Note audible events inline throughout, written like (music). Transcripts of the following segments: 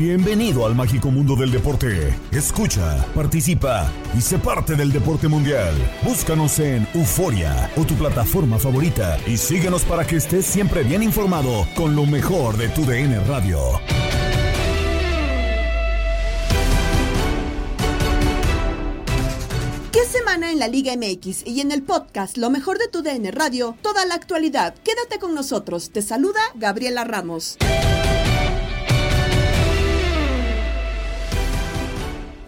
Bienvenido al mágico mundo del deporte. Escucha, participa y sé parte del deporte mundial. Búscanos en Euforia o tu plataforma favorita y síguenos para que estés siempre bien informado con lo mejor de tu DN Radio. ¿Qué semana en la Liga MX y en el podcast Lo mejor de tu DN Radio? Toda la actualidad. Quédate con nosotros. Te saluda Gabriela Ramos.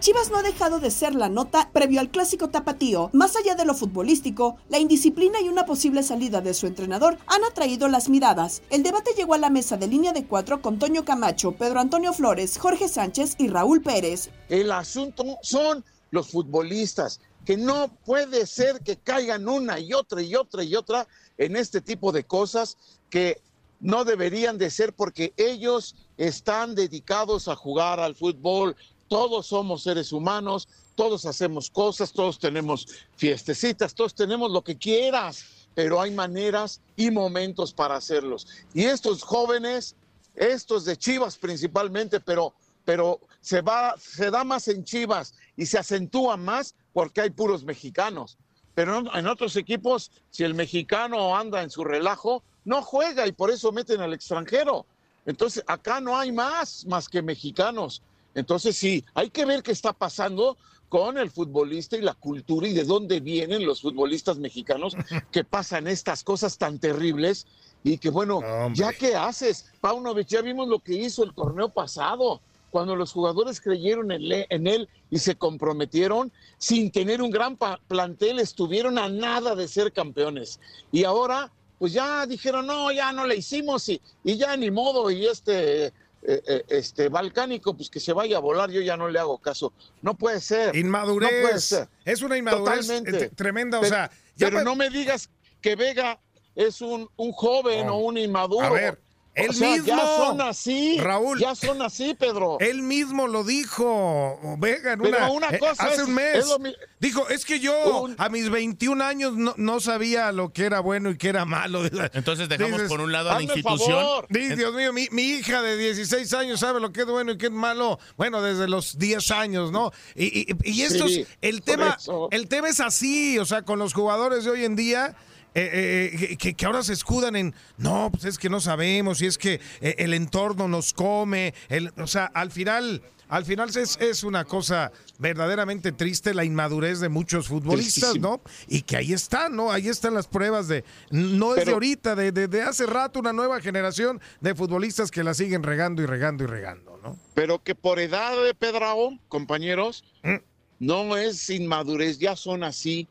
Chivas no ha dejado de ser la nota previo al clásico tapatío. Más allá de lo futbolístico, la indisciplina y una posible salida de su entrenador han atraído las miradas. El debate llegó a la mesa de línea de cuatro con Toño Camacho, Pedro Antonio Flores, Jorge Sánchez y Raúl Pérez. El asunto son los futbolistas, que no puede ser que caigan una y otra y otra y otra en este tipo de cosas que no deberían de ser porque ellos están dedicados a jugar al fútbol, todos somos seres humanos, todos hacemos cosas, todos tenemos fiestecitas, todos tenemos lo que quieras, pero hay maneras y momentos para hacerlos. Y estos jóvenes, estos de Chivas principalmente, pero, pero se, va, se da más en Chivas y se acentúa más porque hay puros mexicanos. Pero en otros equipos, si el mexicano anda en su relajo, no juega y por eso meten al extranjero. Entonces, acá no hay más, más que mexicanos. Entonces sí, hay que ver qué está pasando con el futbolista y la cultura y de dónde vienen los futbolistas mexicanos (laughs) que pasan estas cosas tan terribles y que bueno, ya qué haces, Paunovic, ya vimos lo que hizo el torneo pasado, cuando los jugadores creyeron en, en él y se comprometieron sin tener un gran plantel, estuvieron a nada de ser campeones. Y ahora, pues ya dijeron, no, ya no le hicimos y, y ya ni modo, y este eh, eh, este balcánico, pues que se vaya a volar, yo ya no le hago caso. No puede ser. Inmadurez. No puede ser. Es una inmadurez Totalmente. eh, tremenda. Pero, o sea, pero no me digas que Vega es un, un joven No. o un inmaduro. A ver, él O sea, mismo. Ya son así. Raúl. Ya son así, Pedro. Él mismo lo dijo, Vega, en Pero una, una eh, cosa hace es- un mes. es lo mi- Dijo, es que yo Un- a mis 21 años no, no sabía lo que era bueno y que era malo. Entonces dejamos Dices, por un lado a la institución. Dios mío, mi, mi hija de 16 años sabe lo que es bueno y qué es malo. Bueno, desde los 10 años, ¿no? Y, y, y esto Sí, es, el tema, el tema es así, o sea, con los jugadores de hoy en día. Eh, eh, que, que ahora se escudan en, no, pues es que no sabemos, y es que eh, el entorno nos come, el, o sea, al final, al final es, es una cosa verdaderamente triste la inmadurez de muchos futbolistas, Tristísimo. ¿no? Y que ahí están, ¿no? Ahí están las pruebas de, no es de ahorita, de, de, de hace rato una nueva generación de futbolistas que la siguen regando y regando y regando, ¿no? Pero que por edad de Pedrao, compañeros, Mm. no es inmadurez, ya son así.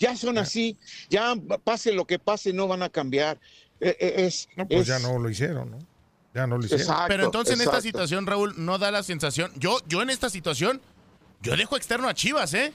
Ya son así. Ya pase lo que pase, no van a cambiar. Eh, eh, Es, No, pues es- ya no lo hicieron, ¿no? Ya no lo hicieron. Exacto, Pero entonces en esta situación, Raúl, no da la sensación. Yo, yo en esta situación, yo dejo externo a Chivas, ¿eh?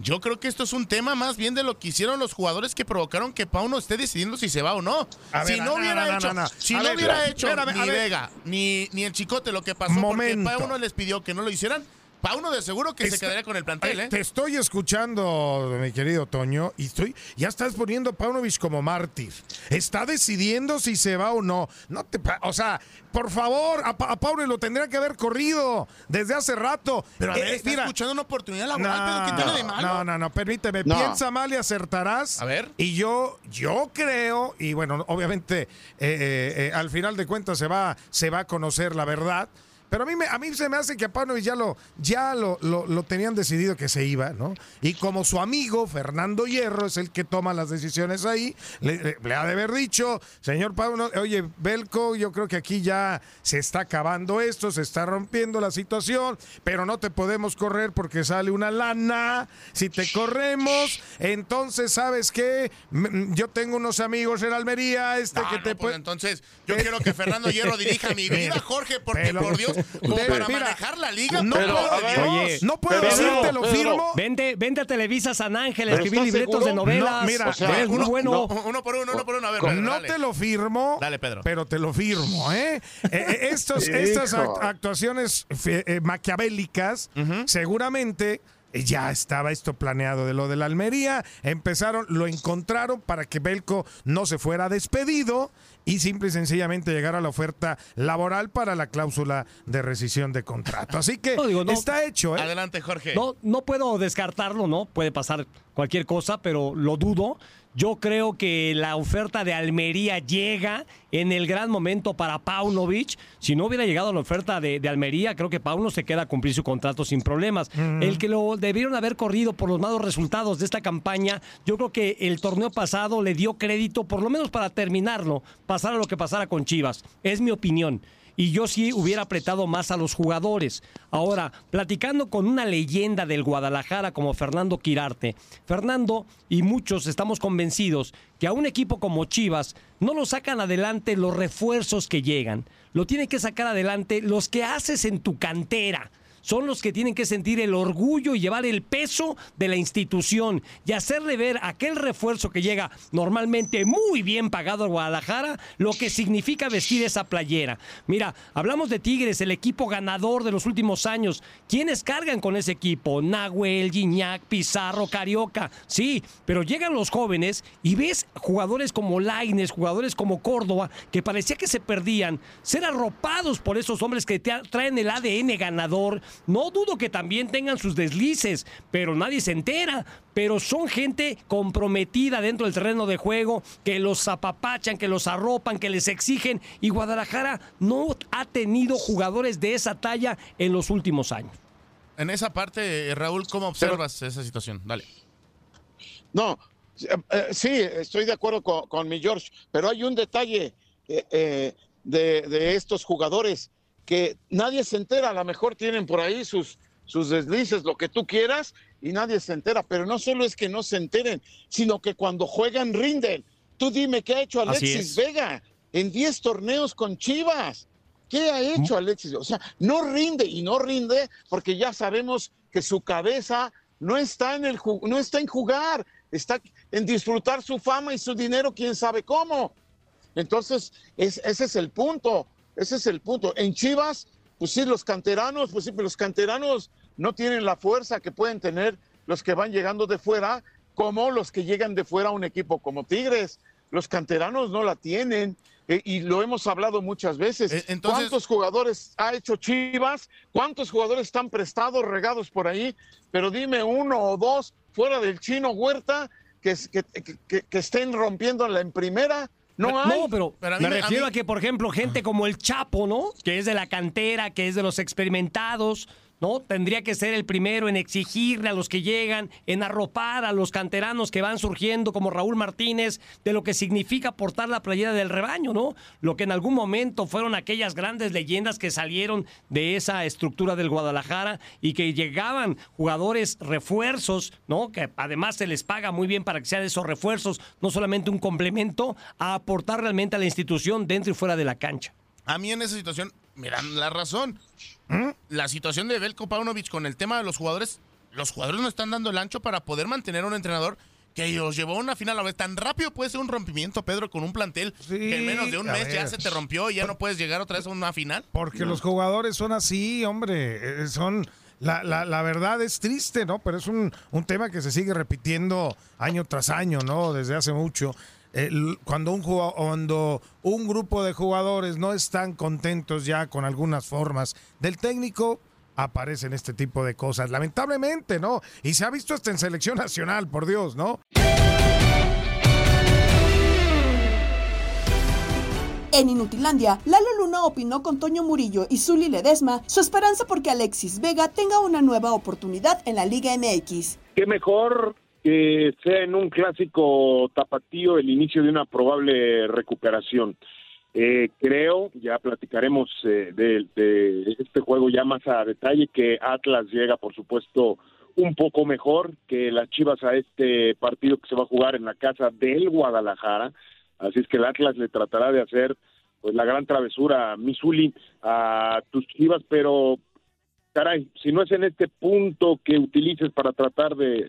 Yo creo que esto es un tema más bien de lo que hicieron los jugadores que provocaron que Pauno esté decidiendo si se va o no. A ver, si no no, hubiera hecho, no, no. si no ver, hubiera hecho espérame, a ni. Vega ni, ni el Chicote lo que pasó Momento. porque Pauno les pidió que no lo hicieran, Pauno de seguro que se quedaría con el plantel, ¿eh? Te estoy escuchando, mi querido Toño, y estoy, ya estás poniendo a Paunovic como mártir. Está decidiendo si se va o no. No te, o sea, por favor, a, Pa- a Paunovic lo tendría que haber corrido desde hace rato. Pero a ver, Eh, está mira, escuchando una oportunidad laboral, pero ¿qué tiene de malo? No, no, no, permíteme. No. Piensa mal y acertarás. A ver. Y yo, yo creo, y bueno, obviamente eh, eh, eh, al final de cuentas se va, se va a conocer la verdad. Pero a mí, me, a mí se me hace que a Paunovic ya, lo, ya lo, lo, lo tenían decidido que se iba, ¿no? Y como su amigo Fernando Hierro es el que toma las decisiones ahí, le, le- le ha de haber dicho, señor Pauno, oye, Belco, yo creo que aquí ya se está acabando esto, se está rompiendo la situación, pero no te podemos correr porque sale una lana. Si te corremos, entonces, ¿sabes qué? Yo tengo unos amigos en Almería, este No, que no, te pues entonces, yo quiero que Fernando Hierro dirija mi (laughs) vida, Jorge, porque Pero- por Dios, para mira, manejar la liga, No Pero, puedo, ver. Oye, no puedo pero, decirte, lo firmo. Vente, vente a Televisa San Ángel a ¿Pero escribir estás libretos de novelas. No, mira, O sea, es muy uno, bueno. no, uno por uno, uno por uno. A ver, Pedro, no dale. te lo firmo, Dale, Pedro. pero te lo firmo, ¿eh? Eh, eh, estos- estas actuaciones eh, maquiavélicas, seguramente ya estaba esto planeado de lo de la Almería, empezaron, lo encontraron para que Belco no se fuera despedido y simple y sencillamente llegara la oferta laboral para la cláusula de rescisión de contrato. Así que (laughs) No, digo, no. está hecho, ¿eh? Adelante, Jorge. No, no puedo descartarlo, ¿no? Puede pasar cualquier cosa, pero lo dudo. Yo creo que la oferta de Almería llega en el gran momento para Paunovic. Si no hubiera llegado la oferta de, de Almería, creo que Pauno se queda a cumplir su contrato sin problemas. El que lo debieron haber corrido por los malos resultados de esta campaña, yo creo que el torneo pasado le dio crédito, por lo menos para terminarlo, pasara lo que pasara con Chivas. Es mi opinión y yo sí hubiera apretado más a los jugadores. Ahora, platicando con una leyenda del Guadalajara como Fernando Quirarte, Fernando y muchos estamos convencidos que a un equipo como Chivas no lo sacan adelante los refuerzos que llegan, lo tienen que sacar adelante los que haces en tu cantera son los que tienen que sentir el orgullo y llevar el peso de la institución y hacerle ver aquel refuerzo que llega normalmente muy bien pagado a Guadalajara lo que significa vestir esa playera. Mira, hablamos de Tigres, el equipo ganador de los últimos años. ¿Quiénes cargan con ese equipo? Nahuel, Gignac, Pizarro, Carioca. Sí, pero llegan los jóvenes y ves jugadores como Laines, jugadores como Córdoba, que parecía que se perdían, ser arropados por esos hombres que traen el ADN ganador. No dudo que también tengan sus deslices, pero nadie se entera. Pero son gente comprometida dentro del terreno de juego, que los apapachan, que los arropan, que les exigen. Y Guadalajara no ha tenido jugadores de esa talla en los últimos años. En esa parte, eh, Raúl, ¿cómo observas esa situación? Dale. No, eh, eh, sí, estoy de acuerdo con, con mi George, pero hay un detalle eh, eh, de, de estos jugadores que nadie se entera, a lo mejor tienen por ahí sus, sus deslices, lo que tú quieras, y nadie se entera, pero no solo es que no se enteren, sino que cuando juegan rinden. Tú dime qué ha hecho Alexis. Vega en 10 torneos con Chivas. ¿Qué ha hecho Alexis? O sea, no rinde y no rinde porque ya sabemos que su cabeza no está en el no está en jugar, está en disfrutar su fama y su dinero, quién sabe cómo. Entonces, es- ese es el punto, ese es el punto. En Chivas, pues sí, los canteranos, pues sí, pero los canteranos no tienen la fuerza que pueden tener los que van llegando de fuera, como los que llegan de fuera a un equipo como Tigres. Los canteranos no la tienen. eh, y lo hemos hablado muchas veces. Eh, entonces- ¿Cuántos jugadores ha hecho Chivas? ¿Cuántos jugadores están prestados, regados por ahí? Pero dime uno o dos fuera del chino Huerta que, que- que- que estén rompiéndola en primera. No hay. No, pero, Pero a mí me me- a refiero a, mí- que, por ejemplo, gente como el Chapo, ¿no? Que es de la cantera, que es de los experimentados, ¿no? Tendría que ser el primero en exigirle a los que llegan, en arropar a los canteranos que van surgiendo, como Raúl Martínez, de lo que significa portar la playera del rebaño, ¿no? Lo que en algún momento fueron aquellas grandes leyendas que salieron de esa estructura del Guadalajara y que llegaban jugadores refuerzos, ¿no? Que además se les paga muy bien para que sean esos refuerzos, no solamente un complemento, a aportar realmente a la institución dentro y fuera de la cancha. A mí en esa situación me dan la razón. La situación de Belko Paunovic con el tema de los jugadores los jugadores no están dando el ancho para poder mantener a un entrenador que los llevó a una final a ver tan rápido puede ser un rompimiento Pedro con un plantel que en menos de un mes ya se te rompió y ya no puedes llegar otra vez a una final Porque los jugadores son así, hombre. eh, Son. La, la, la verdad es triste, ¿no? Pero es un, un tema que se sigue repitiendo año tras año, ¿no? Desde hace mucho. El- cuando, un cuando un grupo de jugadores no están contentos ya con algunas formas del técnico, aparecen este tipo de cosas. Lamentablemente, ¿no? Y se ha visto hasta en selección nacional, por Dios, ¿no? En Inutilandia, Lalo Luna opinó con Toño Murillo y Zuli Ledesma su esperanza porque Alexis Vega tenga una nueva oportunidad en la Liga MX. Qué mejor que sea en un clásico tapatío el inicio de una probable recuperación. Eh, creo, ya platicaremos eh, de, de este juego ya más a detalle, que Atlas llega, por supuesto, un poco mejor que las Chivas a este partido que se va a jugar en la casa del Guadalajara. Así es que el Atlas le tratará de hacer pues la gran travesura, Misuli, a tus Chivas, pero caray, si no es en este punto que utilices para tratar de,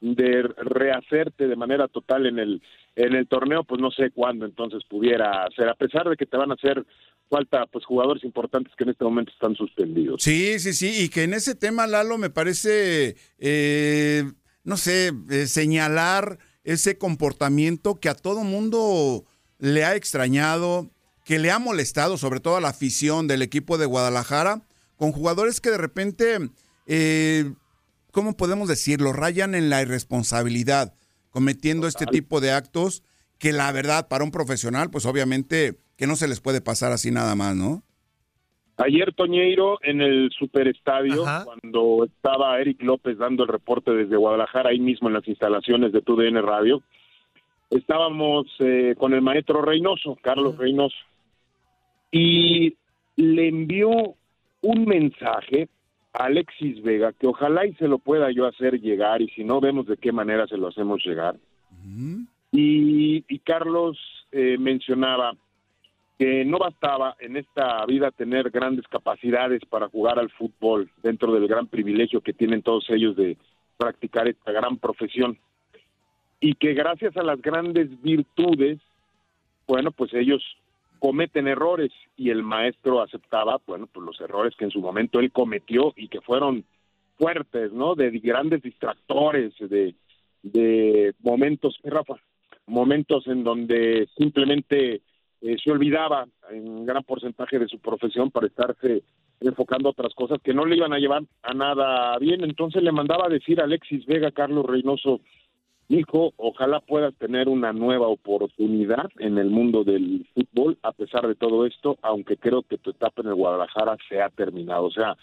de rehacerte de manera total en el en el torneo, pues no sé cuándo entonces pudiera ser, a pesar de que te van a hacer falta pues jugadores importantes que en este momento están suspendidos. Sí, sí, sí, y que en ese tema, Lalo, me parece, eh, no sé, eh, señalar ese comportamiento que a todo mundo le ha extrañado, que le ha molestado, sobre todo a la afición del equipo de Guadalajara, con jugadores que de repente, eh, ¿cómo podemos decirlo? Rayan en la irresponsabilidad, cometiendo este tipo de actos que la verdad, para un profesional, pues obviamente que no se les puede pasar así nada más, ¿no? Ayer Toñeiro en el Superestadio, cuando estaba Eric López dando el reporte desde Guadalajara, ahí mismo en las instalaciones de TUDN Radio, estábamos eh, con el maestro Reynoso, Carlos Reynoso, y le envió un mensaje Alexis Vega, que ojalá y se lo pueda yo hacer llegar, y si no vemos de qué manera se lo hacemos llegar. Y, y Carlos eh, mencionaba que no bastaba en esta vida tener grandes capacidades para jugar al fútbol dentro del gran privilegio que tienen todos ellos de practicar esta gran profesión y que gracias a las grandes virtudes, bueno, pues ellos cometen errores y el maestro aceptaba, bueno, pues los errores que en su momento él cometió y que fueron fuertes, ¿no? De grandes distractores, de, de momentos, Rafa, momentos en donde simplemente eh, se olvidaba en gran porcentaje de su profesión para estarse enfocando a otras cosas que no le iban a llevar a nada bien. Entonces le mandaba a decir a Alexis Vega, Carlos Reynoso, hijo, ojalá puedas tener una nueva oportunidad en el mundo del fútbol a pesar de todo esto, aunque creo que tu etapa en el Guadalajara se ha terminado. O sea,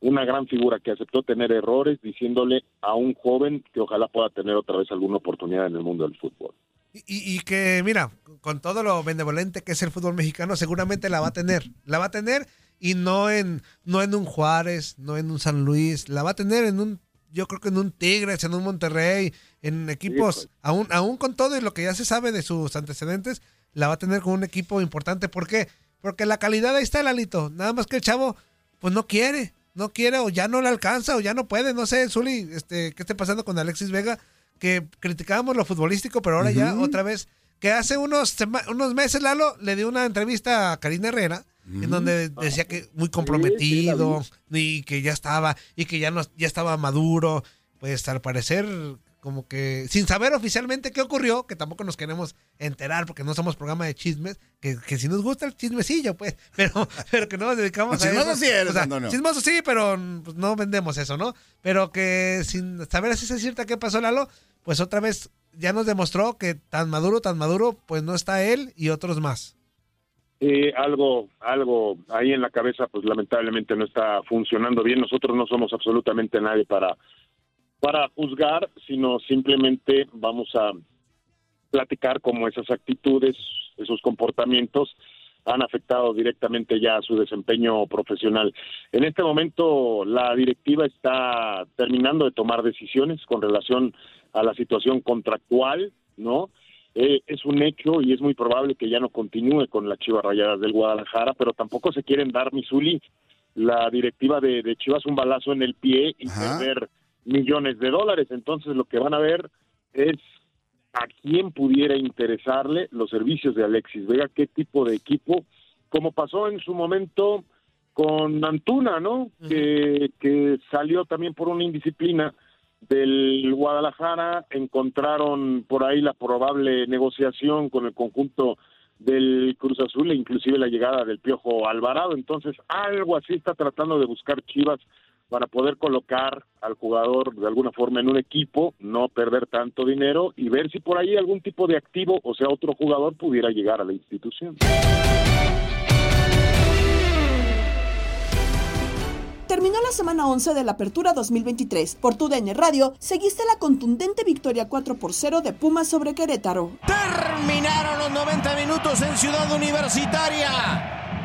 una gran figura que aceptó tener errores diciéndole a un joven que ojalá pueda tener otra vez alguna oportunidad en el mundo del fútbol. Y, y que, mira, con todo lo benevolente que es el fútbol mexicano, seguramente la va a tener. La va a tener y no en, no en un Juárez, no en un San Luis, la va a tener en un, yo creo que en un Tigres, en un Monterrey, en equipos, aún, aún con todo y lo que ya se sabe de sus antecedentes, la va a tener con un equipo importante. ¿Por qué? Porque la calidad ahí está, Lalito. Nada más que el chavo, pues no quiere, no quiere o ya no le alcanza o ya no puede. No sé, Zuli, este, ¿qué está pasando con Alexis Vega? Que criticábamos lo futbolístico, pero ahora ya otra vez, que hace unos, unos meses, Lalo, le dio una entrevista a Karina Herrera, en donde decía que muy comprometido y que ya estaba y que ya no ya estaba maduro. Pues al parecer como que sin saber oficialmente qué ocurrió que tampoco nos queremos enterar porque no somos programa de chismes que, que si nos gusta el chismecillo pues (laughs) pero pero que no nos dedicamos No, a chismoso eso. sí eres, O sea, Antonio. chismoso sí pero pues, no vendemos eso no pero que sin saber si es cierta qué pasó Lalo pues otra vez ya nos demostró que tan maduro tan maduro pues no está él y otros más Eh, algo, algo ahí en la cabeza, pues lamentablemente no está funcionando bien. Nosotros no somos absolutamente nadie para, para juzgar, sino simplemente vamos a platicar cómo esas actitudes, esos comportamientos han afectado directamente ya a su desempeño profesional. En este momento la directiva está terminando de tomar decisiones con relación a la situación contractual, ¿no? Eh, es un hecho y es muy probable que ya no continúe con las Chivas Rayadas del Guadalajara, pero tampoco se quieren dar, Misuli, la directiva de, de Chivas un balazo en el pie y perder millones de dólares. Entonces lo que van a ver es a quién pudiera interesarle los servicios de Alexis Vega, qué tipo de equipo, como pasó en su momento con Antuna, ¿no? que, que salió también por una indisciplina del Guadalajara, encontraron por ahí la probable negociación con el conjunto del Cruz Azul e inclusive la llegada del Piojo Alvarado. Entonces, algo así está tratando de buscar Chivas para poder colocar al jugador de alguna forma en un equipo, no perder tanto dinero y ver si por ahí algún tipo de activo, o sea, otro jugador pudiera llegar a la institución. Terminó la semana 11 de la Apertura 2023. Por tu Radio, seguiste la contundente victoria 4 por 0 de Pumas sobre Querétaro. Terminaron los 90 minutos en Ciudad Universitaria.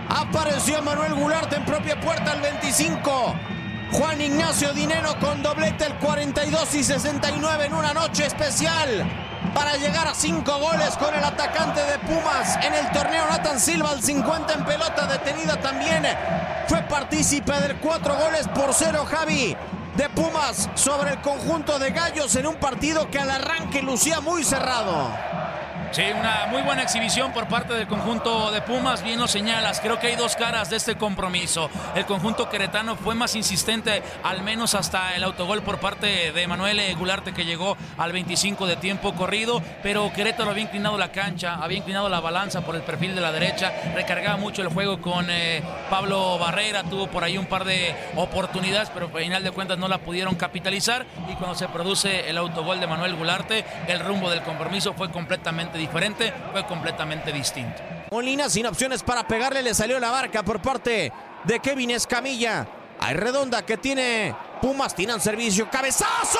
Apareció Manuel Gularte en propia puerta al 25. Juan Ignacio Dinero con doblete el 42 y 69 en una noche especial para llegar a cinco goles con el atacante de Pumas en el torneo Nathan Silva al 50 en pelota detenida también fue partícipe del cuatro goles por cero Javi de Pumas sobre el conjunto de Gallos en un partido que al arranque lucía muy cerrado. Sí, una muy buena exhibición por parte del conjunto de Pumas, bien lo señalas, creo que hay dos caras de este compromiso. El conjunto queretano fue más insistente, al menos hasta el autogol por parte de Manuel Gularte que llegó al 25 de tiempo corrido, pero Querétaro había inclinado la cancha, había inclinado la balanza por el perfil de la derecha, recargaba mucho el juego con eh, Pablo Barrera, tuvo por ahí un par de oportunidades, pero al final de cuentas no la pudieron capitalizar y cuando se produce el autogol de Manuel Gularte, el rumbo del compromiso fue completamente diferente, fue completamente distinto. Molina sin opciones para pegarle, le salió la barca por parte de Kevin Escamilla. Hay redonda que tiene Pumas, tienen servicio, cabezazo.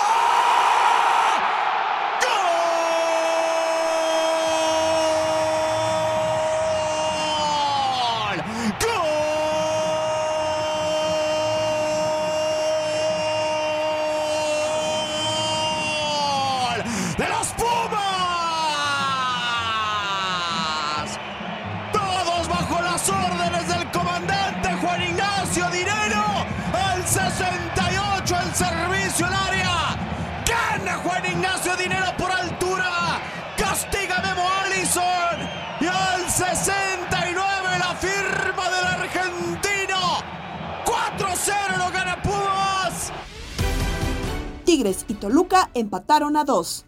Empataron a dos.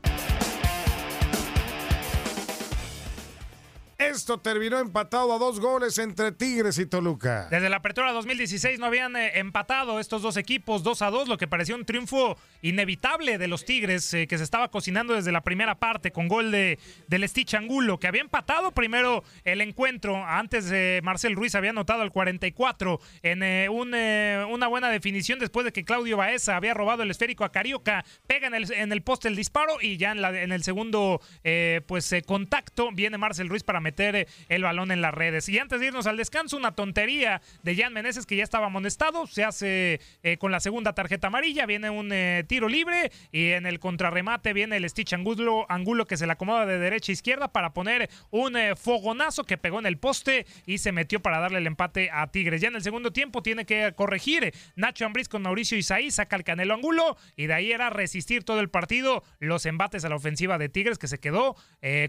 Terminó empatado a dos goles entre Tigres y Toluca. Desde la apertura 2016 no habían eh, empatado estos dos equipos 2 a 2, lo que parecía un triunfo inevitable de los Tigres, eh, que se estaba cocinando desde la primera parte con gol de, del Stitch Angulo, que había empatado primero el encuentro. Antes de Marcel Ruiz había anotado el 44 en eh, un, eh, una buena definición después de que Claudio Baeza había robado el esférico a Carioca, pega en el, en el poste el disparo y ya en, en el segundo eh, pues eh, contacto viene Marcel Ruiz para meter el balón en las redes. Y antes de irnos al descanso, una tontería de Jan Meneses que ya estaba amonestado, se hace eh, con la segunda tarjeta amarilla, viene un eh, tiro libre y en el contrarremate viene el Stitch Angulo, Angulo que se le acomoda de derecha a izquierda para poner un eh, fogonazo que pegó en el poste y se metió para darle el empate a Tigres. Ya en el segundo tiempo tiene que corregir Nacho Ambriz con Mauricio Isaí, saca el Canelo Angulo y de ahí era resistir todo el partido los embates a la ofensiva de Tigres que se quedó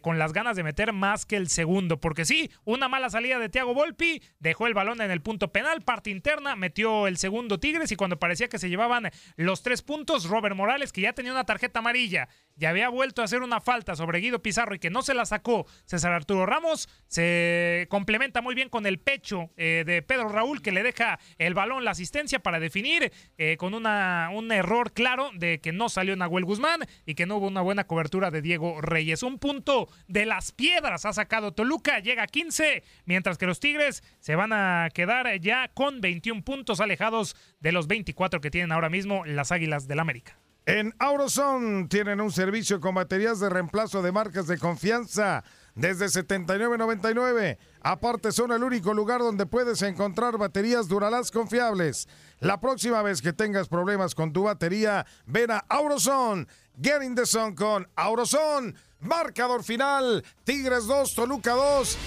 con las ganas de meter más que el segundo. Porque sí, una mala salida de Thiago Volpi, dejó el balón en el punto penal, parte interna, metió el segundo Tigres y cuando parecía que se llevaban los tres puntos, Robert Morales, que ya tenía una tarjeta amarilla, ya había vuelto a hacer una falta sobre Guido Pizarro y que no se la sacó César Arturo Ramos, se complementa muy bien con el pecho eh, de Pedro Raúl que le deja el balón, la asistencia para definir eh, con una, un error claro de que no salió Nahuel Guzmán y que no hubo una buena cobertura de Diego Reyes. Un punto de las piedras ha sacado Toluca, llega a 15, mientras que los Tigres se van a quedar ya con 21 puntos alejados de los 24 que tienen ahora mismo las Águilas del América. En Auroson tienen un servicio con baterías de reemplazo de marcas de confianza desde 79.99. Aparte son el único lugar donde puedes encontrar baterías Duralast confiables. La próxima vez que tengas problemas con tu batería, ven a Auroson. Get in the zone con Auroson. Marcador final, Tigres 2, Toluca 2.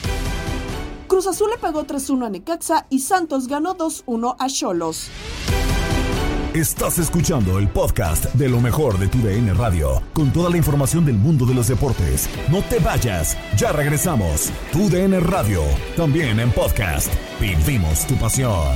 Cruz Azul le pegó 3-1 a Necaxa y Santos ganó 2-1 a Cholos. Estás escuchando el podcast de lo mejor de tu DN Radio, con toda la información del mundo de los deportes. No te vayas, ya regresamos. Tu DN Radio, también en podcast. Vivimos tu pasión.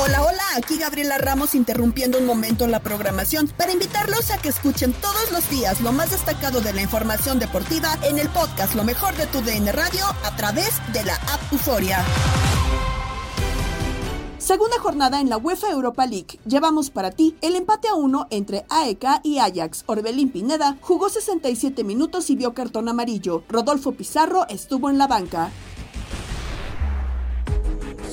Hola, hola, aquí Gabriela Ramos interrumpiendo un momento la programación para invitarlos a que escuchen todos los días lo más destacado de la información deportiva en el podcast Lo mejor de tu DN Radio a través de la app Euforia. Segunda jornada en la UEFA Europa League. Llevamos para ti el empate a uno entre AEK y Ajax. Orbelín Pineda jugó 67 minutos y vio cartón amarillo. Rodolfo Pizarro estuvo en la banca.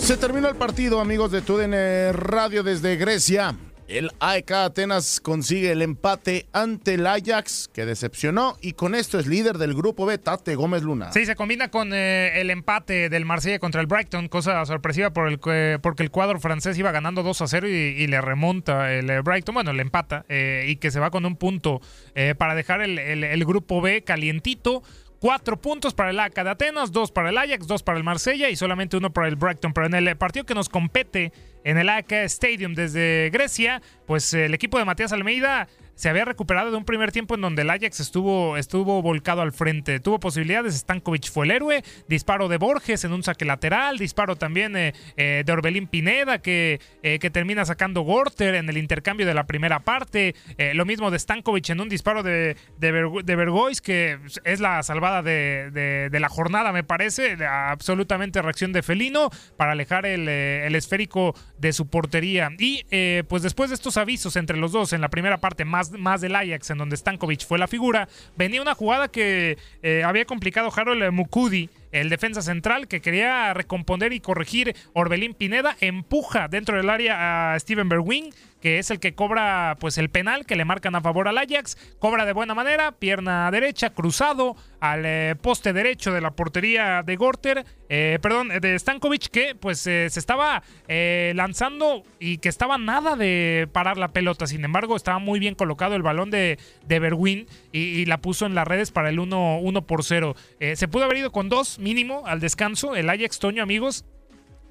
Se terminó el partido, amigos de TUDN Radio desde Grecia. El AEK Atenas consigue el empate ante el Ajax, que decepcionó, y con esto es líder del grupo B, Tate Gómez Luna. Sí, se combina con eh, el empate del Marsella contra el Brighton, cosa sorpresiva por el, que- porque el cuadro francés iba ganando 2 a 0 y, le remonta el eh, Brighton, bueno, le empata, eh, y que se va con un punto eh, para dejar el grupo B calientito. Cuatro puntos para el AK de Atenas, dos para el Ajax, dos para el Marsella y solamente uno para el Brighton. Pero en el eh, partido que nos compete en el AK Stadium desde Grecia, pues el equipo de Matías Almeida se había recuperado de un primer tiempo en donde el Ajax estuvo, estuvo volcado al frente. Tuvo posibilidades, Stankovic fue el héroe, disparo de Borges en un saque lateral, disparo también eh, eh, de Orbelín Pineda que, eh, que termina sacando Gorter en el intercambio de la primera parte. Lo mismo de Stankovic en un disparo de, de, que es la salvada de, de- la jornada me parece, absolutamente reacción de Felino para alejar el, el esférico de su portería. Y pues después de estos avisos entre los dos en la primera parte, más, más del Ajax, en donde Stankovic fue la figura, venía una jugada que eh, había complicado Harold Mukudi. El defensa central que quería recomponer y corregir Orbelín Pineda empuja dentro del área a Steven Berwin, que es el que cobra pues el penal que le marcan a favor al Ajax. Cobra de buena manera, pierna derecha, cruzado al eh, poste derecho de la portería de Gorter, eh, perdón, de Stankovic, que pues eh, se estaba lanzando y que estaba nada de parar la pelota. Sin embargo, estaba muy bien colocado el balón de, de Berwin y, la puso en las redes para el 1, 1 por 0. Eh, se pudo haber ido con dos mínimo al descanso. El Ajax Toño, amigos,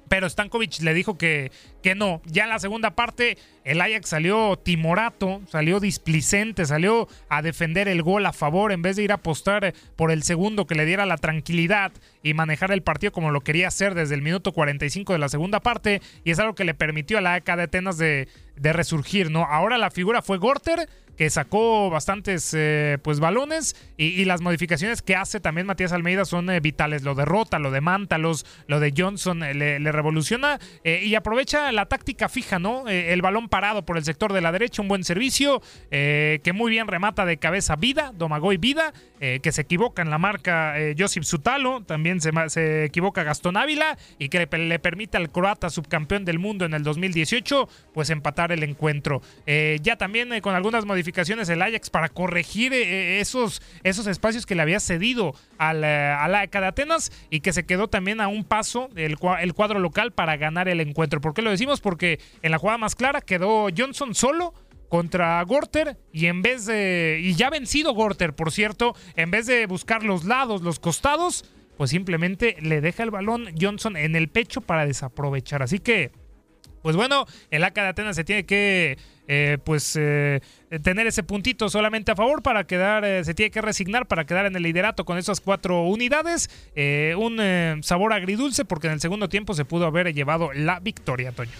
pero Stankovic le dijo que, que no. Ya en la segunda parte, el Ajax salió timorato, salió displicente, salió a defender el gol a favor en vez de ir a apostar por el segundo que le diera la tranquilidad y manejar el partido como lo quería hacer desde el minuto 45 de la segunda parte. Y es algo que le permitió a la AK de Atenas de, de resurgir, ¿no? Ahora la figura fue Gorter que sacó bastantes eh, pues balones y, las modificaciones que hace también Matías Almeida son eh, vitales. Lo derrota, lo de Mántalos, lo de Johnson eh, le, revoluciona y aprovecha la táctica fija, ¿no? El balón parado por el sector de la derecha, un buen servicio que muy bien remata de cabeza Vida, Domagoy Vida, que se equivoca en la marca Josip Sutalo, también se, equivoca Gastón Ávila y que le, le permite al croata subcampeón del mundo en el 2018 pues empatar el encuentro. Ya también con algunas modificaciones el Ajax para corregir eh, esos, esos espacios que le había cedido al, eh, al AEK de Atenas y que se quedó también a un paso el, el cuadro local para ganar el encuentro. ¿Por qué lo decimos? Porque en la jugada más clara quedó Johnson solo contra Gorter y en vez de y ya vencido Gorter, por cierto, en vez de buscar los lados, los costados, pues simplemente le deja el balón Johnson en el pecho para desaprovechar. Así que pues bueno, el AK de Atenas se tiene que eh, pues eh, tener ese puntito solamente a favor para quedar, eh, se tiene que resignar para quedar en el liderato con esas cuatro unidades. Eh, un eh, sabor agridulce porque en el segundo tiempo se pudo haber llevado la victoria, Toño.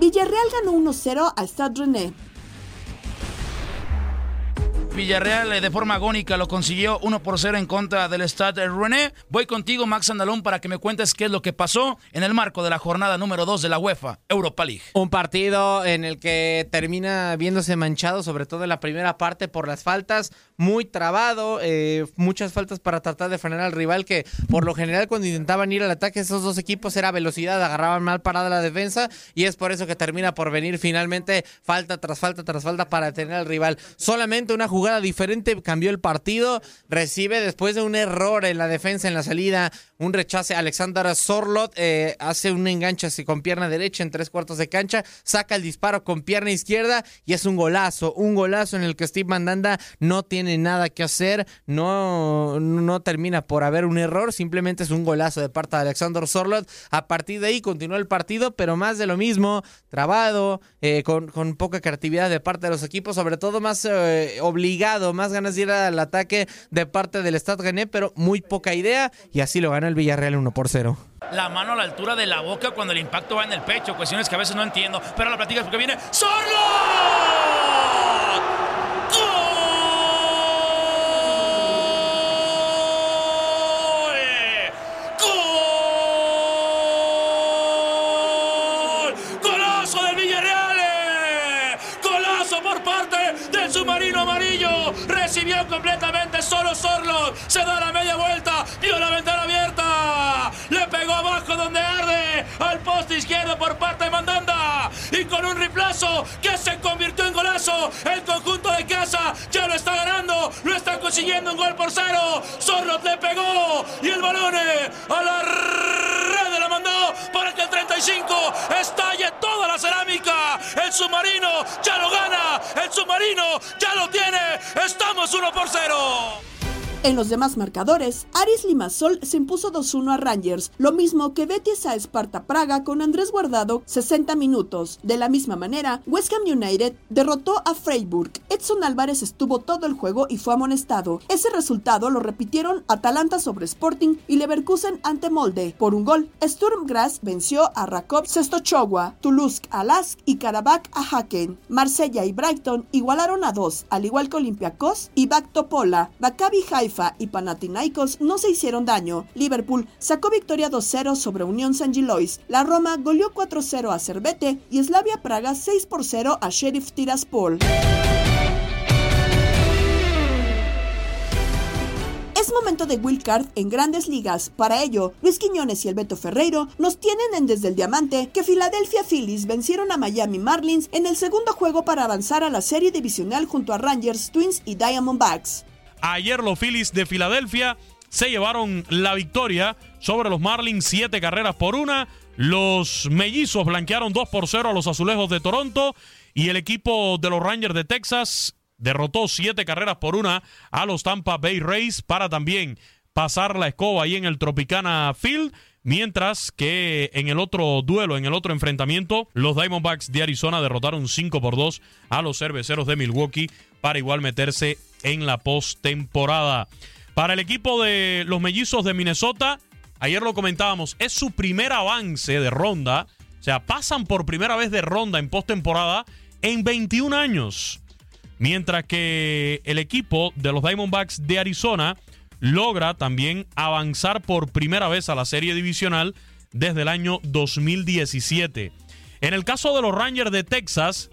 Villarreal ganó 1-0 al Stade. Villarreal eh, de forma agónica lo consiguió 1 por 0 en contra del Stade René. Voy contigo, Max Andalón, para que me cuentes qué es lo que pasó en el marco de la jornada número 2 de la UEFA Europa League. Un partido en el que termina viéndose manchado, sobre todo en la primera parte, por las faltas. Muy trabado, eh, muchas faltas para tratar de frenar al rival que por lo general cuando intentaban ir al ataque esos dos equipos era velocidad, agarraban mal parada la defensa y es por eso que termina por venir finalmente falta tras falta tras falta para detener al rival. Solamente una jugada diferente cambió el partido, recibe después de un error en la defensa en la salida, un rechace Alexander Sorlot, eh, hace un enganche así con pierna derecha en tres cuartos de cancha, saca el disparo con pierna izquierda y es un golazo, un golazo en el que Steve Mandanda no tiene nada que hacer, no, no termina por haber un error, simplemente es un golazo de parte de Alexander Sorlot. A partir de ahí continúa el partido, pero más de lo mismo, trabado, eh, con, con, poca creatividad de parte de los equipos, sobre todo más eh, obligado, más ganas de ir al ataque de parte del Stade Gané, pero muy poca idea y así lo gana el Villarreal 1 por 0 la mano a la altura de la boca cuando el impacto va en el pecho. Cuestiones que a veces no entiendo. Pero la platica porque viene ¡Solo! Se da la media vuelta. Dio la ventana abierta. Le pegó abajo donde arde. Al poste izquierdo por parte de Mandanda. Y con un reemplazo que se convirtió en golazo. El conjunto de casa ya lo está ganando. Lo está consiguiendo un gol por cero. Sorlo le pegó. Y el balón eh, a la red la mandó para que el 35 estalle toda la cerámica. El submarino ya lo gana. El submarino ya lo tiene. Estamos 1 por 0. En los demás marcadores, Aris Limassol se impuso 2-1 a Rangers, lo mismo que Betis a Esparta Praga con Andrés Guardado 60 minutos. De la misma manera, West Ham United derrotó a Freiburg. Edson Álvarez estuvo todo el juego y fue amonestado. Ese resultado lo repitieron Atalanta sobre Sporting y Leverkusen ante Molde. Por un gol, Sturm Graz venció a Rakov Sestochowa, Toulouse a Lask y Karabakh a Haken. Marsella y Brighton igualaron a dos, al igual que Olympiacos y Baktopola. Maccabi Haifa y Panathinaikos no se hicieron daño. Liverpool sacó victoria 2-0 sobre Unión San Gilois. La Roma goleó 4-0 a Cervete y Slavia Praga 6-0 a Sheriff Tiraspol. Es momento de wildcard en grandes ligas. Para ello, Luis Quiñones y el Beto Ferreiro nos tienen en Desde el Diamante que Philadelphia Phillies vencieron a Miami Marlins en el segundo juego para avanzar a la serie divisional junto a Rangers, Twins y Diamondbacks. Ayer los Phillies de Filadelfia se llevaron la victoria sobre los Marlins, siete carreras por una. Los mellizos blanquearon 2 por 0 a los azulejos de Toronto. Y el equipo de los Rangers de Texas derrotó siete carreras por una a los Tampa Bay Rays para también pasar la escoba ahí en el Tropicana Field. Mientras que en el otro duelo, en el otro enfrentamiento, los Diamondbacks de Arizona derrotaron 5 por 2 a los cerveceros de Milwaukee para igual meterse en la postemporada. Para el equipo de los mellizos de Minnesota, ayer lo comentábamos, es su primer avance de ronda. O sea, pasan por primera vez de ronda en postemporada en 21 años. Mientras que el equipo de los Diamondbacks de Arizona logra también avanzar por primera vez a la serie divisional desde el año 2017. En el caso de los Rangers de Texas,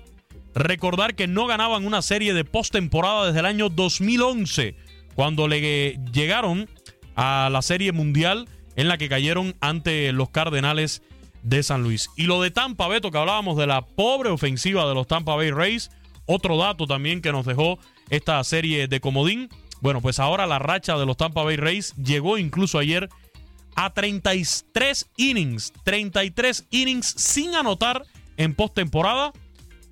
recordar que no ganaban una serie de postemporada desde el año 2011, cuando le llegaron a la serie mundial en la que cayeron ante los Cardenales de San Luis. Y lo de Tampa, Beto, que hablábamos de la pobre ofensiva de los Tampa Bay Rays, otro dato también que nos dejó esta serie de comodín. Bueno, pues ahora la racha de los Tampa Bay Rays llegó incluso ayer a 33 innings, 33 innings sin anotar en postemporada,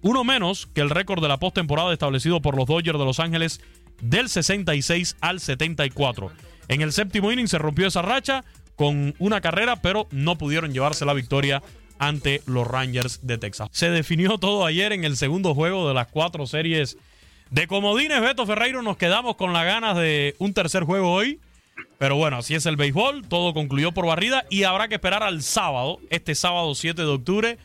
uno menos que el récord de la postemporada establecido por los Dodgers de Los Ángeles del 66 al 74. En el séptimo inning se rompió esa racha con una carrera, pero no pudieron llevarse la victoria ante los Rangers de Texas. Se definió todo ayer en el segundo juego de las cuatro series de comodines, Beto Ferreiro, nos quedamos con las ganas de un tercer juego hoy. Pero bueno, así es el béisbol. Todo concluyó por barrida y habrá que esperar al sábado, este sábado 7 de octubre,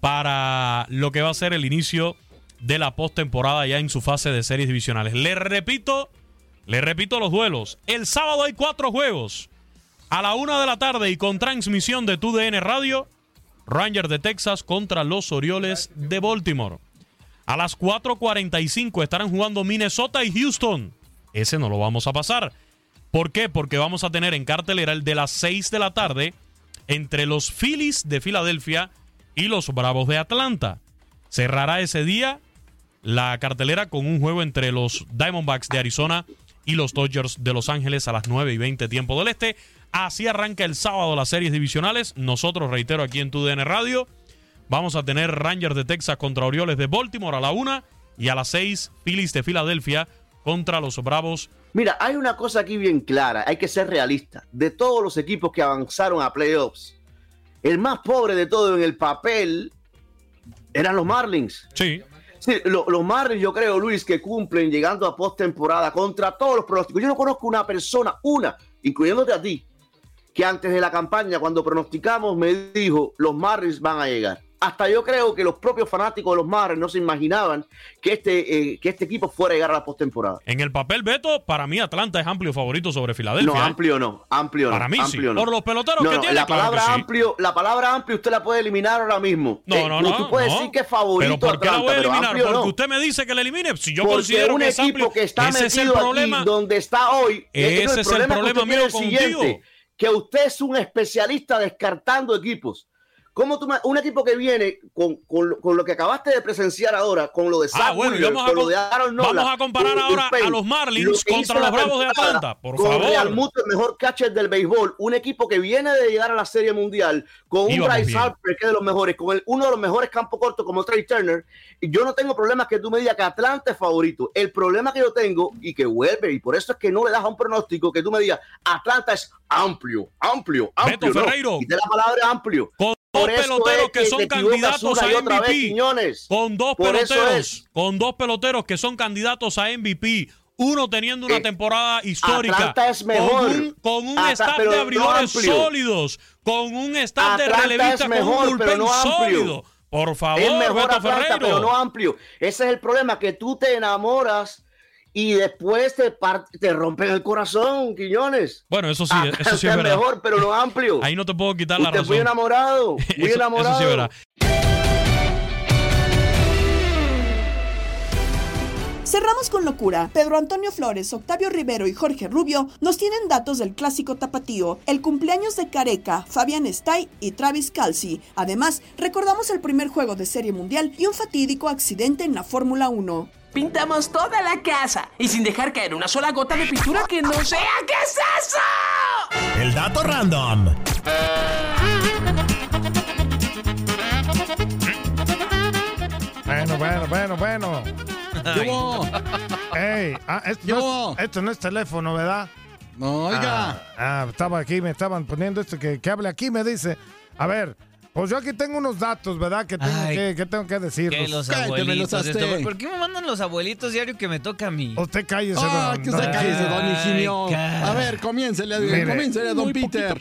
para lo que va a ser el inicio de la postemporada ya en su fase de series divisionales. Le repito, le repito los duelos. El sábado hay cuatro juegos. A la una de la tarde y con transmisión de TUDN Radio, Rangers de Texas contra los Orioles de Baltimore. A las 4.45 estarán jugando Minnesota y Houston. ese no lo vamos a pasar. ¿Por qué? Porque vamos a tener en cartelera el de las 6 de la tarde entre los Phillies de Filadelfia y los Bravos de Atlanta. Cerrará ese día la cartelera con un juego entre los Diamondbacks de Arizona y los Dodgers de Los Ángeles a las 9 y 20 tiempo del este. Así arranca el sábado las series divisionales. Nosotros, reitero, aquí en TUDN Radio, vamos a tener Rangers de Texas contra Orioles de Baltimore a la 1 y a las 6 Phillies de Filadelfia contra los Bravos. Mira, hay una cosa aquí bien clara, hay que ser realista. De todos los equipos que avanzaron a playoffs, el más pobre de todo en el papel eran los Marlins. Sí. Sí, lo- los Marlins, yo creo, Luis, que cumplen llegando a postemporada contra todos los pronósticos. Yo no conozco una persona, una, incluyéndote a ti, que antes de la campaña, cuando pronosticamos, me dijo, los Marlins van a llegar. Hasta yo creo que los propios fanáticos de los Marlins no se imaginaban que este, eh, que este equipo fuera a llegar a la postemporada. En el papel, Beto, para mí Atlanta es amplio favorito sobre Filadelfia. No, ¿eh? amplio no, amplio no. Para mí sí. amplio no. Por los peloteros No, que no, tiene, la claro palabra que sí. amplio, la palabra amplio usted la puede eliminar ahora mismo. No, Eh, no, tú no. puedes no. decir que es favorito Pero ¿por qué la Atlanta, voy a eliminar? amplio Porque usted me dice que la elimine. Si yo Porque considero un que es equipo amplio, que está ese es el metido problema. aquí donde está hoy, Ese es el problema que mío contigo. que usted es un especialista descartando equipos. ¿Cómo tú, un equipo que viene con, con lo- con lo que acabaste de presenciar ahora, con lo de Ah, Zach bueno, y Wheeler, vamos a con lo de Aaron Nola, vamos a comparar ahora Payne, a los lo Marlins contra los Bravos de Atlanta, por con favor. Real Muto, el mejor catcher del béisbol, un equipo que viene de llegar a la Serie Mundial, con un Bryce. Harper que es de los mejores, con el- uno de los mejores campos cortos como Trey Turner, yo no tengo problemas que tú me digas que Atlanta es favorito. El problema que yo tengo, y que vuelve, y por eso es que no le das a un pronóstico, que tú me digas, Atlanta es amplio, amplio, amplio. no. Ferreiro. Y de la palabra amplio. Con Por dos peloteros es que son candidatos a vez, MVP. Con dos Por peloteros, con dos peloteros que son candidatos a MVP. Uno teniendo una Eh, temporada histórica. Atlanta es mejor. Con un, con un staff de abridores sólidos. Con un staff de Atlanta relevistas es con un bullpen no sólido. Por favor, es mejor Beto Atlanta, Ferreiro. pero no amplio. Ese es el problema, que tú te enamoras y después te, te rompen el corazón, Quiñones. Bueno, eso sí, Atlanta eso sí (laughs) es verdad. mejor, pero no amplio. (laughs) Ahí no te puedo quitar la Usted razón. fue enamorado, (laughs) muy Eso- eso enamorado. sí es verdad. Cerramos con locura. Pedro Antonio Flores, Octavio Rivero y Jorge Rubio nos tienen datos del clásico tapatío, el cumpleaños de Careca, Fabián Stay y Travis Calci. Además, recordamos el primer juego de Serie Mundial y un fatídico accidente en la Fórmula 1. Pintamos toda la casa y sin dejar caer una sola gota de pintura que no sea. ¿Qué es eso? El dato random. Bueno, bueno, bueno, bueno. ¿Qué hubo? (laughs) Ey, ah, esto, no es, esto no es teléfono, ¿verdad? No, oiga. Ah, ah, estaba aquí, me estaban poniendo esto que, que hable aquí, me dice. A ver, pues yo aquí tengo unos datos, ¿verdad? Que tengo, Ay. que, que tengo que los abuelitos. esto, ¿Por qué me mandan los abuelitos diario que me toca a mí? Usted cállese, Ah, don- que usted cállese, don. Ay, A ver, comiéncele, Mire. comiéncele, don Peter.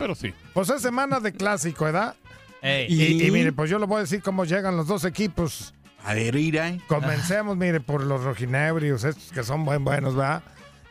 Pues es semana de clásico, ¿verdad? Ey. Y, ¿Y? y mire, pues yo le voy a decir cómo llegan los dos equipos. A ver, ira. ¿eh? Comencemos, mire, por los rojinebrios, estos que son buen buenos, ¿verdad?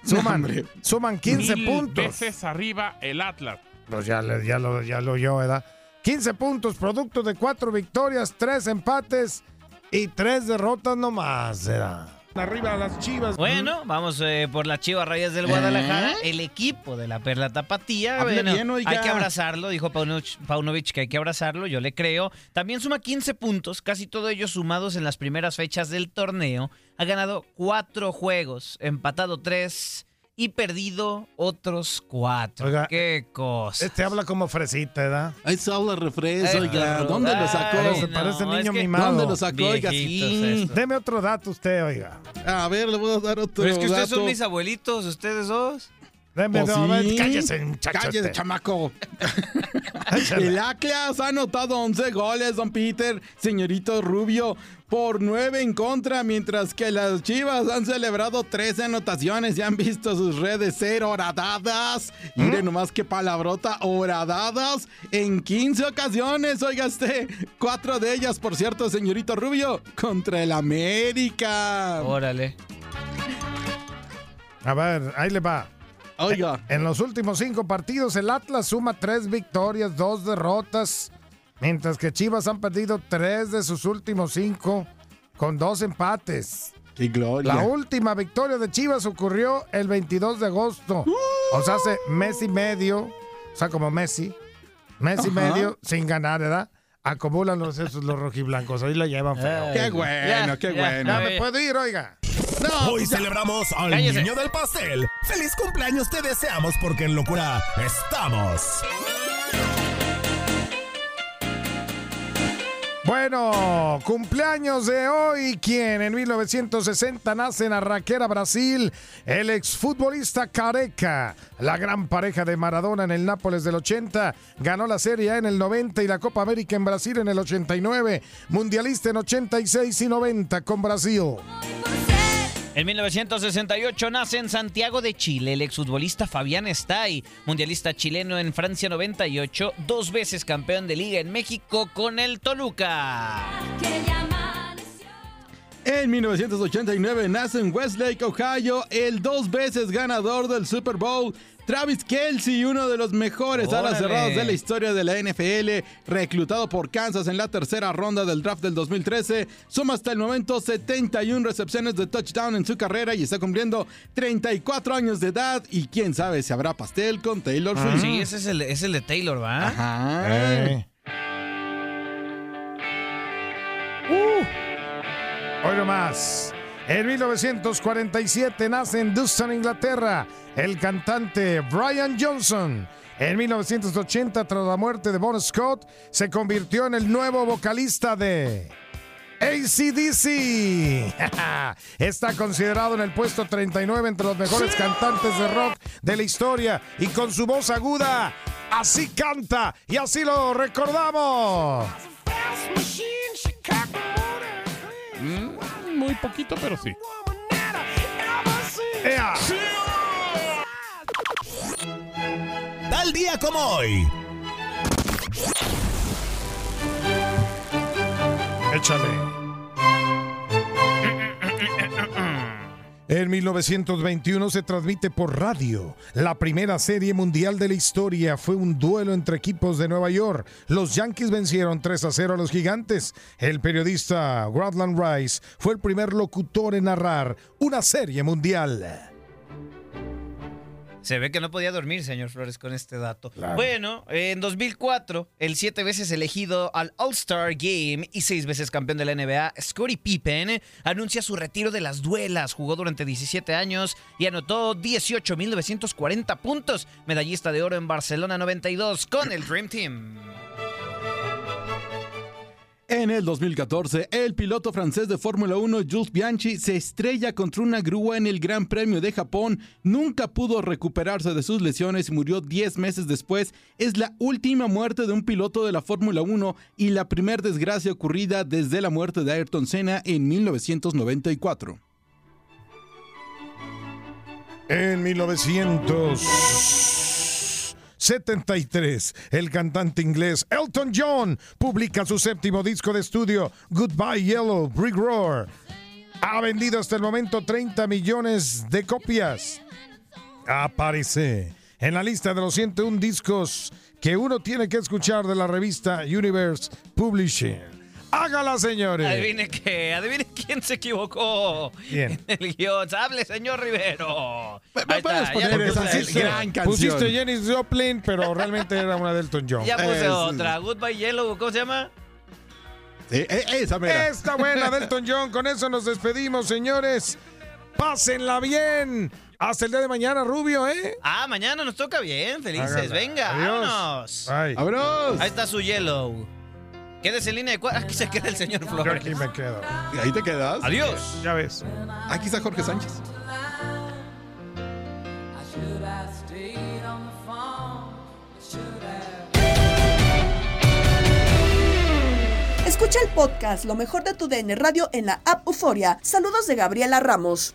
Suman, suman 15 Mil puntos. veces arriba el Atlas. Pues ya, ya, lo, ya lo oyó, ¿verdad? 15 puntos, producto de 4 victorias, 3 empates y 3 derrotas nomás, ¿verdad? Arriba las chivas. Bueno, vamos eh, por las Chivas Rayas del Guadalajara. El equipo de la Perla Tapatía. Bueno, bien, hay que abrazarlo, dijo Paunovic, Paunovic que hay que abrazarlo, yo le creo. También suma 15 puntos, casi todos ellos sumados en las primeras fechas del torneo. Ha ganado 4 juegos, empatado 3 y perdido otros 4. Oiga, Qué cosa. Este habla como fresita, ¿verdad? Ahí se habla refresco, Ay, oiga. ¿Dónde lo sacó? Parece, no, parece es niño que- mimado. ¿Dónde lo sacó? Oiga, sí. Deme otro dato usted, oiga. A ver, le voy a dar otro Pero es que ustedes son dato. mis abuelitos, ustedes dos. Deme, Pues no, sí. cállese, muchacho. Cállese, chamaco. (laughs) El Atlas ha anotado 11 goles, don Peter, señorito Rubio, por 9 en contra, mientras que las Chivas han celebrado 13 anotaciones y han visto sus redes ser horadadas. ¿Mm? Mire nomás qué palabrota, horadadas en 15 ocasiones, oiga usted. Cuatro de ellas, por cierto, señorito Rubio, contra el América. Órale. A ver, ahí le va. Oiga. En los últimos cinco partidos, el Atlas suma tres victorias, dos derrotas, mientras que Chivas han perdido tres de sus últimos cinco con dos empates. Qué gloria. La última victoria de Chivas ocurrió el 22 de agosto. O sea, hace mes y medio, o sea, como Messi, mes y Ajá. medio sin ganar, ¿verdad? Acumulan los, esos, los rojiblancos, ahí la llevan feo. Qué bueno, qué bueno. Ya me puedo ir, oiga. Hoy celebramos al Cállese. niño del pastel. ¡Feliz cumpleaños te deseamos porque en locura estamos! Bueno, cumpleaños de hoy, quien en 1960 nace en Arraquera, Brasil, el exfutbolista Careca, la gran pareja de Maradona en el Nápoles del 80, ganó la Serie A en el 90 y la Copa América en Brasil en el 89, mundialista en 86 y 90 con Brasil. En 1968 nace en Santiago de Chile el exfutbolista Fabián Estay, mundialista chileno en Francia 98, dos veces campeón de liga en México con el Toluca. En 1989 nace en Westlake, Ohio, el dos veces ganador del Super Bowl, Travis Kelsey, uno de los mejores alas cerradas de la historia de la NFL, reclutado por Kansas en la tercera ronda del draft del 2013, suma hasta el momento 71 recepciones de touchdown en su carrera y está cumpliendo 34 años de edad y quién sabe si habrá pastel con Taylor Swift. Sí, ese es el, es el de Taylor, ¿va? Ajá. Eh. Hoy nomás. En 1947 nace en Dustin, Inglaterra, el cantante Brian Johnson. En 1980, tras la muerte de Bon Scott, se convirtió en el nuevo vocalista de ACDC. (laughs) Está considerado en el puesto 39 entre los mejores cantantes de rock de la historia y con su voz aguda, así canta y así lo recordamos. Muy poquito, pero sí. ¡Ea! Tal día como hoy. Échale. En 1921 se transmite por radio. La primera serie mundial de la historia fue un duelo entre equipos de Nueva York. Los Yankees vencieron 3 a 0 a los gigantes. El periodista Rodland Rice fue el primer locutor en narrar una serie mundial. Se ve que no podía dormir, señor Flores, con este dato. Bueno, en 2004, el siete veces elegido al All-Star Game y seis veces campeón de la NBA, Scottie Pippen, anuncia su retiro de las duelas. Jugó durante 17 años y anotó 18.940 puntos. Medallista de oro en Barcelona 92 con el Dream Team. En el 2014, el piloto francés de Fórmula 1, Jules Bianchi, se estrella contra una grúa en el Gran Premio de Japón. Nunca pudo recuperarse de sus lesiones y murió 10 meses después. Es la última muerte de un piloto de la Fórmula 1 y la primera desgracia ocurrida desde la muerte de Ayrton Senna en 1994. En 1973, el cantante inglés Elton John publica su séptimo disco de estudio, Goodbye Yellow Brick Roar. Ha vendido hasta el momento 30 millones de copias. Aparece en la lista de los 101 discos que uno tiene que escuchar de la revista Universe Publishing. Hágala, señores. Adivine qué, adivine quién se equivocó. ¿Quién? En el guion. Hable, señor Rivero. Ahí puedes está, poner esa el- gran canción. Pusiste Jenny Joplin, pero realmente era una de Elton John. Ya puse Es- otra. Goodbye Yellow, ¿cómo se llama? Sí, e- esa mera. Esta buena de Elton John. Con eso nos despedimos, señores. Pásenla bien. Hasta el día de mañana, Rubio, ¿eh? Ah, mañana nos toca bien, felices. Venga, Adiós. vámonos. Ay. ¡Vámonos! Ahí está su Yellow. Quédese en línea de cuadra. (laughs) Aquí se queda el señor Yo Flores. aquí me quedo. Ahí te quedas. Adiós. Ya ves. Aquí está Jorge Sánchez. Escucha el podcast Lo mejor de tu DN Radio en la app Euforia. Saludos de Gabriela Ramos.